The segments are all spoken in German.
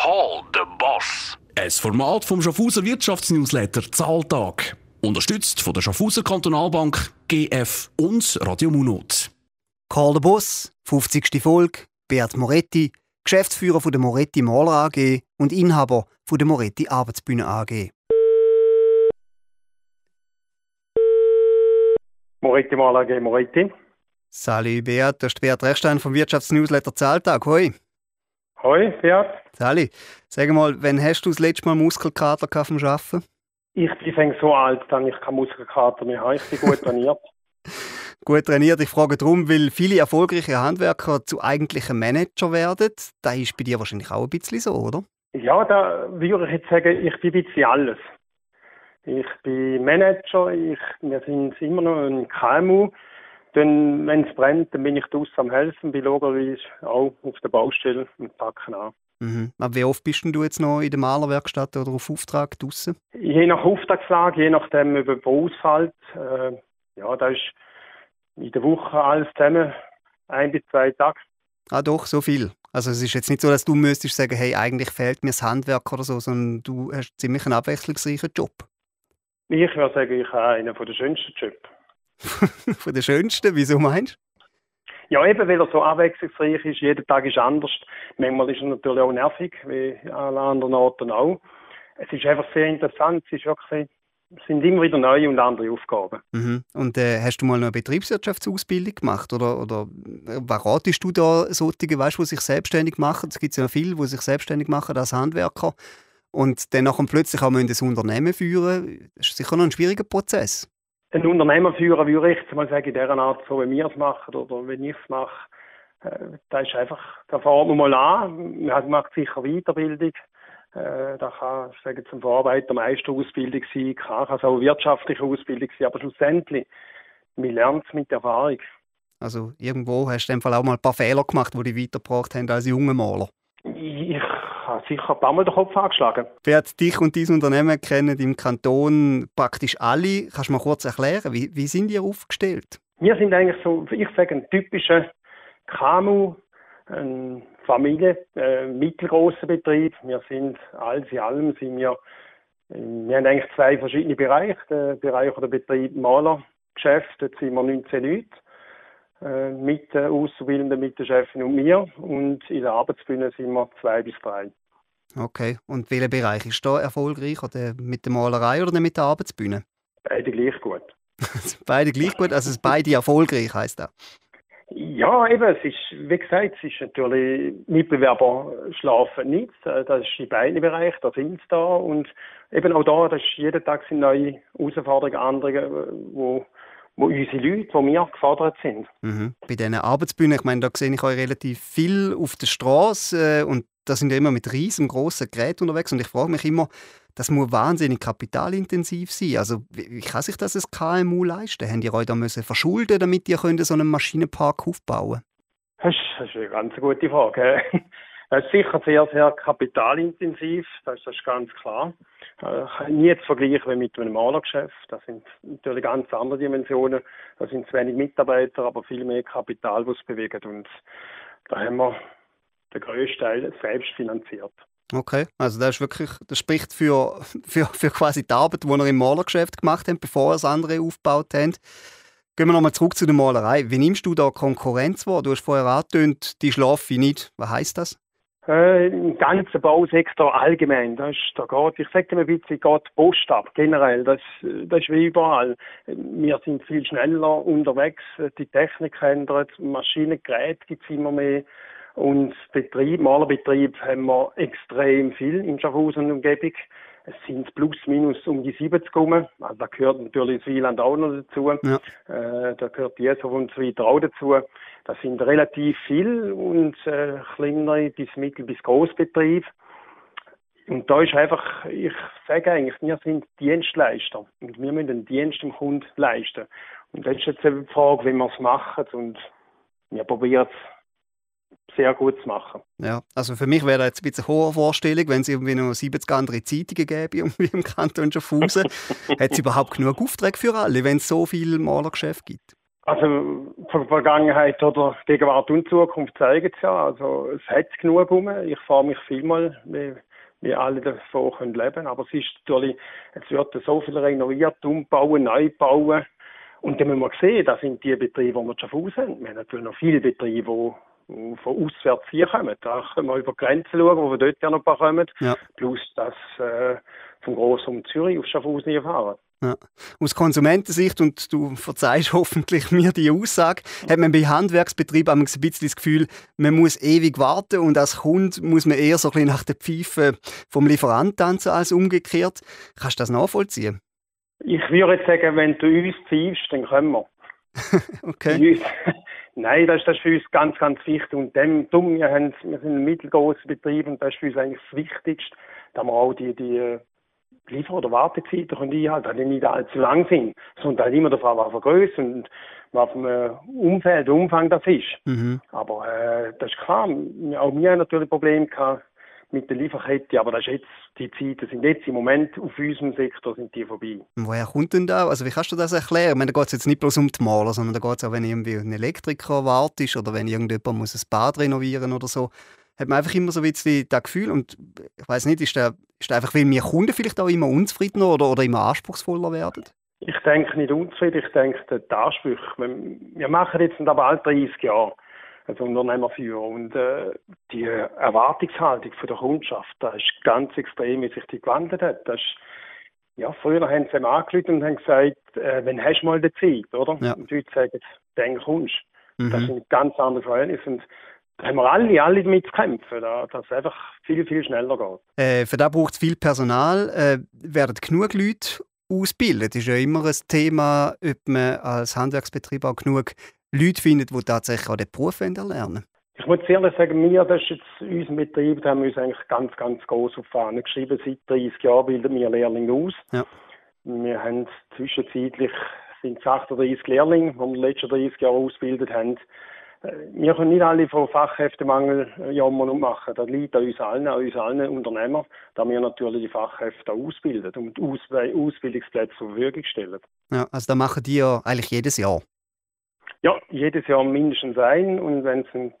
Call the Boss. Ein Format vom Schaffhauser Wirtschaftsnewsletter Zahltag. Unterstützt von der Schaffhauser Kantonalbank, GF und Radio Munot. Call the Boss, 50. Folge, Beat Moretti, Geschäftsführer von der Moretti Maler AG und Inhaber von der Moretti Arbeitsbühne AG. Moretti Maler AG Moretti. Sali Beat, das ist Beat Rechstein vom Wirtschaftsnewsletter Zahltag. Hoi. Hoi, Beat. Sali, sag mal, wann hast du das letzte Mal Muskelkater gehabt vom Arbeiten? Ich bin so alt, dass ich keinen Muskelkater mehr habe. Ich bin gut trainiert. gut trainiert. Ich frage darum, weil viele erfolgreiche Handwerker zu eigentlichen Manager werden. Da ist bei dir wahrscheinlich auch ein bisschen so, oder? Ja, da würde ich jetzt sagen, ich bin ein bisschen alles. Ich bin Manager, ich, wir sind immer noch ein KMU. Dann, wenn es brennt, dann bin ich draußen am helfen, bin logischerweise auch auf der Baustelle und packen an. Mhm. Aber wie oft bist du jetzt noch in der Malerwerkstatt oder auf Auftrag draußen? Je nach Auftragslage, je nachdem, über den ausfällt. Äh, ja, da ist in der Woche alles zusammen ein bis zwei Tage. Ah doch, so viel. Also es ist jetzt nicht so, dass du müsstest sagen, hey, eigentlich fehlt mir das Handwerk oder so, sondern du hast ziemlich einen abwechslungsreichen Job. Ich würde sagen, ich habe einen der schönsten Jobs. von den schönsten? Wieso meinst du? Ja, eben, weil er so abwechslungsreich ist. Jeder Tag ist anders. Manchmal ist er natürlich auch nervig, wie alle anderen Orten auch. Es ist einfach sehr interessant. Es ist wirklich, es sind immer wieder neue und andere Aufgaben. Mhm. Und äh, hast du mal eine Betriebswirtschaftsausbildung gemacht? Oder, oder äh, was ratest du da solche, weißt, die sich selbstständig machen? Es gibt ja viele, die sich selbstständig machen als Handwerker und dann plötzlich auch ein Unternehmen führen. Das ist sicher noch ein schwieriger Prozess ein Unternehmer führen, würde ich jetzt mal sagen, in dieser Art, so wie wir es machen oder wenn ich es mache, äh, da ist einfach, da fährt man mal an, man macht sicher Weiterbildung, äh, da kann, ich sage zum Verarbeiter Meisterausbildung sein, kann, kann es auch wirtschaftliche Ausbildung sein, aber schlussendlich, man lernt es mit Erfahrung. Also irgendwo hast du in dem Fall auch mal ein paar Fehler gemacht, die dich weitergebracht haben als junger Maler? Ich habe sicher ein paar Mal den Kopf angeschlagen. Wer dich und dein Unternehmen kennen im Kanton praktisch alle. Kannst du mal kurz erklären, wie, wie sind ihr aufgestellt? Wir sind eigentlich so, ich sage, ein typischer KMU, ein Familie, äh, mittelgroßer Betrieb. Wir sind alles in allem sind wir, wir haben eigentlich zwei verschiedene Bereiche. Der Bereich der Betrieb Malergeschäft, dort sind wir 19 Leute äh, mit den Auszubildenden, mit den Chefin und mir. Und in der Arbeitsbühne sind wir zwei bis drei. Okay. Und welcher Bereich ist da erfolgreich? Oder mit der Malerei oder mit der Arbeitsbühne? Beide gleich gut. beide gleich gut, also beide erfolgreich heißt das? Ja, eben, es ist, wie gesagt, es ist natürlich, Mitbewerber schlafen nicht, das ist in beiden Bereichen, da sind sie da und eben auch da, das ist, jeden Tag sind neue Herausforderungen, andere, wo wo unsere Leute, wo wir gefordert sind. Mhm. Bei diesen Arbeitsbühnen, ich meine, da sehe ich euch relativ viel auf der Straße äh, und da sind ihr immer mit riesengroßen Geräten unterwegs und ich frage mich immer, das muss wahnsinnig kapitalintensiv sein. Also wie kann sich das als KMU leisten? Habt ihr euch da müssen verschulden, damit ihr könnt so einen Maschinenpark aufbauen Das ist eine ganz gute Frage. Das ist sicher sehr, sehr kapitalintensiv, das ist ganz klar. Äh, nie zu vergleichen mit einem Malergeschäft. Das sind natürlich ganz andere Dimensionen. Da sind zu wenig Mitarbeiter, aber viel mehr Kapital, das bewegt. Und da haben wir den grössten Teil selbst finanziert. Okay, also das ist wirklich, das spricht für, für, für quasi die Arbeit, die ihr im Malergeschäft gemacht habt, bevor das andere aufgebaut habt. Gehen wir nochmal zurück zu der Malerei. Wie nimmst du da Konkurrenz wahr? Du hast vorher angetönt, die schlafe ich nicht. Was heißt das? Äh, Im ganzen Bausektor allgemein. Das ist, da geht, ich sage mal ein bisschen, geht Post ab, generell. Das, das ist wie überall. Wir sind viel schneller unterwegs, die Technik ändert, Maschinengeräte gibt es immer mehr. Und Betrieb, Malerbetrieb haben wir extrem viel in Schaffhausen und Umgebung. Es sind plus minus um die 70 rum. Also da gehört natürlich das Wieland auch noch dazu. Ja. Äh, da gehört die Jeshof und so weiter auch dazu. Das sind relativ viel und äh, kleinere bis mittel bis Großbetrieb. Und da ist einfach, ich sage eigentlich, wir sind Dienstleister und wir müssen den Dienst dem Kunden leisten. Und das ist jetzt die Frage, wie wir es machen und wir probieren es sehr gut zu machen. Ja, also für mich wäre das jetzt ein bisschen eine hohe Vorstellung, wenn es irgendwie noch 70 andere Zeitungen gäbe irgendwie im Kanton Schaffhausen. Hat es überhaupt genug Aufträge für alle, wenn es so viel Malergeschäft gibt? Also Vergangenheit oder Gegenwart und Zukunft zeigen es ja. Also es hat genug rum. Ich fahre mich vielmal, wie, wie alle davon können leben Aber es ist natürlich, es wird so viel renoviert, umbauen, neu bauen. Und dann müssen wir sehen, das sind die Betriebe, die wir schon haben. Wir haben natürlich noch viele Betriebe, die von auswärts hier kommen. Da können wir über Grenzen schauen, wo wir dort ja noch ein paar kommen. Ja. Plus das äh, vom Grossraum Zürich auf Schaffhausen fahren. Ja. Aus Konsumentensicht, und du verzeihst hoffentlich mir die Aussage, hat man bei Handwerksbetrieben ein bisschen das Gefühl, man muss ewig warten und als Kunde muss man eher so ein bisschen nach der Pfeife vom Lieferanten tanzen als umgekehrt. Kannst du das nachvollziehen? Ich würde jetzt sagen, wenn du uns pfeifst, dann können wir. okay. Nein, das ist, das ist für uns ganz, ganz wichtig. Und dem, dumm, wir, haben, wir sind ein mittelgroßer Betrieb und das ist für uns eigentlich das Wichtigste, dass wir auch die, die Liefer- oder Wartezeiten können einhalten, die nicht allzu lang sind, sondern halt immer was für Größe und was für ein Umfeld, Umfang das ist. Mhm. Aber äh, das ist klar, auch wir haben natürlich Probleme gehabt mit der Lieferkette, aber das ist jetzt, die Zeiten sind jetzt im Moment auf unserem Sektor sind die vorbei. Woher kommt denn da? Also wie kannst du das erklären? Ich meine, da geht es jetzt nicht bloß um die Maler, sondern da geht es auch, wenn irgendwie ein Elektriker wartet oder wenn irgendjemand muss ein Bad renovieren oder so hat man einfach immer so ein bisschen das Gefühl, und ich weiß nicht, ist das, ist das einfach, weil wir Kunden vielleicht auch immer unzufriedener oder, oder immer anspruchsvoller werden? Ich denke nicht unzufrieden, ich denke, die Ansprüche, wir machen jetzt aber bald 30 Jahre als Unternehmer für und äh, die Erwartungshaltung von der Kundschaft, das ist ganz extrem, wie sich die gewandelt hat. Das ist, ja, früher haben sie ihm angerufen und haben gesagt, äh, wenn hast du mal die Zeit, oder? Ja. Und heute sagen, dann kommst mhm. Das sind ganz andere Verhältnisse. Und da haben wir alle, alle damit zu kämpfen, dass es einfach viel, viel schneller geht. Äh, für das braucht es viel Personal. Äh, werden genug Leute ausbilden? Das ist ja immer ein Thema, ob man als Handwerksbetrieb auch genug Leute findet, die tatsächlich auch den Beruf erlernen ich muss ehrlich sagen, wir, das ist jetzt unser Betrieb, da haben wir uns eigentlich ganz, ganz groß auf die Fahne geschrieben. Seit 30 Jahren bilden wir Lehrlinge aus. Ja. Wir haben zwischenzeitlich sind es 38 Lehrlinge, die wir die letzten 30 Jahre ausgebildet haben. Äh, wir können nicht alle von Fachkräftemangel äh, jammern und machen. Das liegt an uns allen, an uns allen Unternehmern, da wir natürlich die Fachkräfte ausbilden und Aus Ausbildungsplätze zur Verfügung stellen. Ja, also da machen die ja eigentlich jedes Jahr? Ja, jedes Jahr mindestens ein und wenn es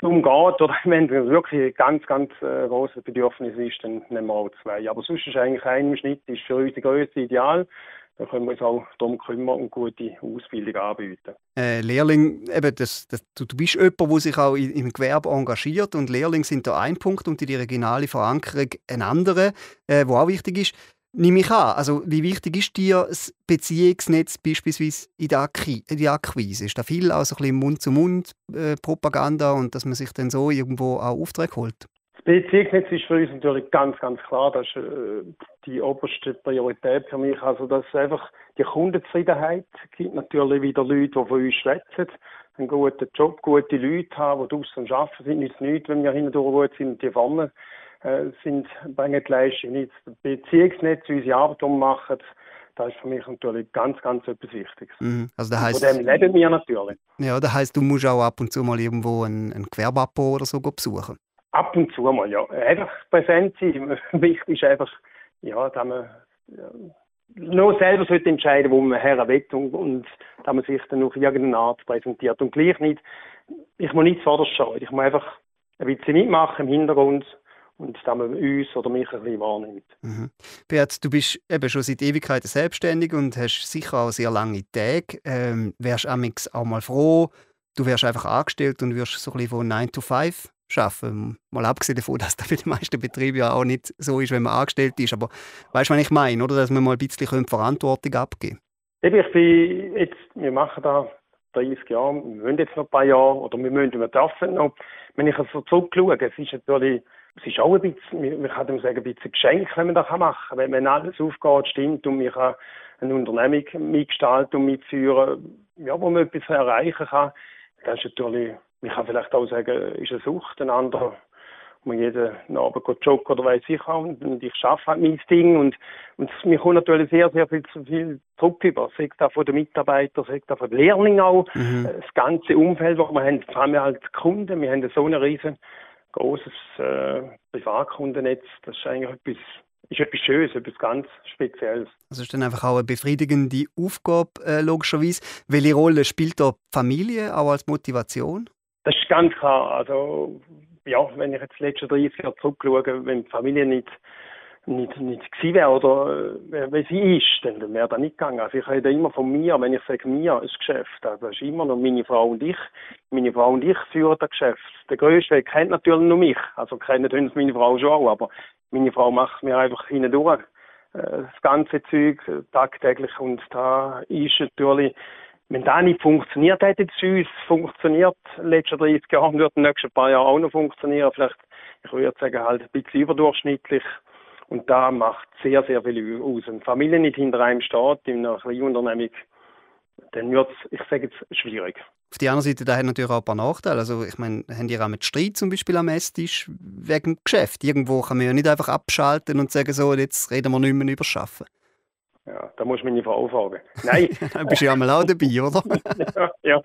darum geht oder wenn es wirklich ein ganz, ganz äh, großes Bedürfnis ist, dann nehmen wir auch zwei. Aber sonst ist eigentlich ein Schnitt ist für uns die Größe ideal. Da können wir uns auch darum kümmern und gute Ausbildung anbieten. Äh, Lehrling, eben das, das, du, bist jemand, der sich auch im Gewerbe engagiert und Lehrlinge sind da ein Punkt und die regionale Verankerung ein anderer, äh, auch wichtig ist. Nimm ich an, also wie wichtig ist dir das Beziehungsnetz beispielsweise in der, Akquise? In der Akquise? Ist da viel auch so ein bisschen Mund-zu-Mund-Propaganda äh, und dass man sich dann so irgendwo auch Aufträge holt? Das Beziehungsnetz ist für uns natürlich ganz, ganz klar. Das ist äh, die oberste Priorität für mich. Also, dass einfach die Kundenzufriedenheit gibt natürlich wieder Leute, die von uns schwätzen, einen guten Job, gute Leute haben, die draußen arbeiten, sind nicht nichts, wenn wir hindurch gut sind und die vorne äh, sind, bringen die Leistung nicht. Das Beziehungsnetz, unsere Arbeit ummachen, das ist für mich natürlich ganz, ganz etwas Wichtiges. Mhm. Also das heisst, Von dem leben wir natürlich. Ja, das heisst, du musst auch ab und zu mal irgendwo einen, einen Gewerbeabbau oder so besuchen. Ab und zu mal, ja. Einfach präsent sein. Wichtig ist einfach, ja, dass man ja, nur selber sollte entscheiden, wo man her will und, und dass man sich dann auf irgendeine Art präsentiert. Und gleich nicht, ich muss nicht zuvorderst schauen. Ich muss einfach ein bisschen mitmachen im Hintergrund und dass man uns oder mich ein bisschen wahrnimmt. Mhm. Beat, du bist eben schon seit Ewigkeiten selbstständig und hast sicher auch sehr lange Tage. Ähm, wärst auch mal froh, du wärst einfach angestellt und wirst so ein bisschen von 9 to 5 arbeiten. Mal abgesehen davon, dass das für die meisten Betriebe ja auch nicht so ist, wenn man angestellt ist. Aber weißt du, was ich meine, oder? Dass wir mal ein bisschen Verantwortung abgeben können. Ich bin jetzt, wir machen da 30 Jahre, wir müssen jetzt noch ein paar Jahre, oder wir müssen, wir dürfen noch. Wenn ich also zurückschaue, es ist natürlich, es ist auch ein bisschen, man kann sagen, ein bisschen Geschenk, wenn man das machen kann. Wenn, wenn alles aufgeht, stimmt und man kann eine Unternehmung mitgestalten und mitführen, ja, wo man etwas erreichen kann, das ist natürlich man kann vielleicht auch sagen, ist eine Sucht, ein anderer man jeden Abend joggen oder weiß ich auch und ich schaffe halt mein Ding und, und mir kommt natürlich sehr, sehr viel, viel Druck über, sagt auch von den Mitarbeitern, sagt auch von den Lehrlingen auch, mhm. das ganze Umfeld, das wir haben, vor allem halt Kunden, wir haben so ein riesen großes äh, Privatkundennetz, das ist eigentlich etwas ist etwas Schönes, etwas ganz Spezielles. Also ist dann einfach auch eine befriedigende Aufgabe, äh, logischerweise. Welche Rolle spielt da die Familie auch als Motivation? Das ist ganz klar. Also, ja, wenn ich jetzt die letzten 30 Jahre zurückschaue, wenn die Familie nicht nicht, nicht gewesen wäre oder äh, wie sie ist, dann wäre das nicht gegangen. Also ich rede immer von mir, wenn ich sage mir, ist Geschäft. Also das ist immer noch meine Frau und ich. Meine Frau und ich führen das Geschäft. Der größte kennt natürlich nur mich. Also kennen uns meine Frau schon auch, aber meine Frau macht mir einfach hindurch äh, das ganze Zeug äh, tagtäglich und da ist natürlich wenn das nicht funktioniert hätte es uns funktioniert letzten 30 Jahre, wird in den nächsten paar Jahren auch noch funktionieren. Vielleicht, ich würde sagen, halt ein bisschen überdurchschnittlich. Und da macht sehr, sehr viel aus. Wenn Familie nicht hinter einem steht, in einer Kleinunternehmung, dann wird es, ich sage jetzt, schwierig. Auf der anderen Seite, da hat natürlich auch ein paar Nachteile. Also, ich meine, haben die auch mit Streit zum Beispiel am Esstisch wegen dem Geschäft? Irgendwo kann man ja nicht einfach abschalten und sagen, so, jetzt reden wir nicht mehr über Arbeiten. Ja, da muss meine Frau fragen. Nein. Dann bist du ja mal auch dabei, oder? ja, ja.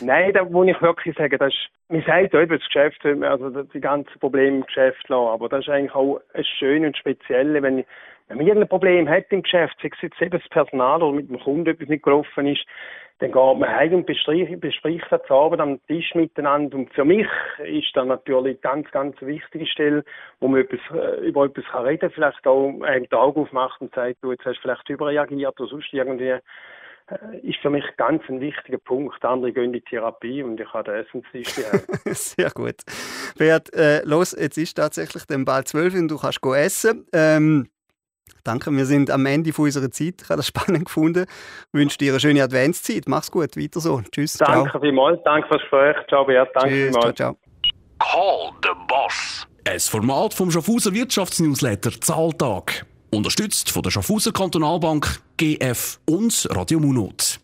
Nein, da muss ich wirklich sagen, das ist, man sagt ja über das Geschäft, also die ganzen Probleme im Geschäft lassen, aber das ist eigentlich auch ein schönes und spezielles, wenn, wenn man irgendein Problem hat im Geschäft, sei es jetzt eben das Personal oder mit dem Kunden etwas nicht gelaufen ist, dann geht man heim und bespricht, bespricht das Abend am Tisch miteinander. Und für mich ist das natürlich ganz, ganz wichtige Stelle, wo man etwas, äh, über etwas kann reden vielleicht auch einen Tag aufmacht und sagt, du, jetzt hast du vielleicht überreagiert oder sonst irgendwie äh, ist für mich ganz ein wichtiger Punkt. Andere gehen in die Therapie und ich habe den Essenstisch Sehr gut. Beat, äh, los, jetzt ist tatsächlich dann bald zwölf und du kannst essen. Ähm, Danke, wir sind am Ende unserer Zeit. Ich habe das spannend gefunden. Ich wünsche dir eine schöne Adventszeit. Mach's gut, weiter so. Tschüss. Danke ciao. vielmals, danke fürs Gespräch. Ciao, Bert. Danke Tschüss, vielmals. Ciao, ciao. Call the Boss. Ein Format vom Schaffhauser Wirtschaftsnewsletter Zahltag. Unterstützt von der Schaffhauser Kantonalbank, GF und Radio Munot.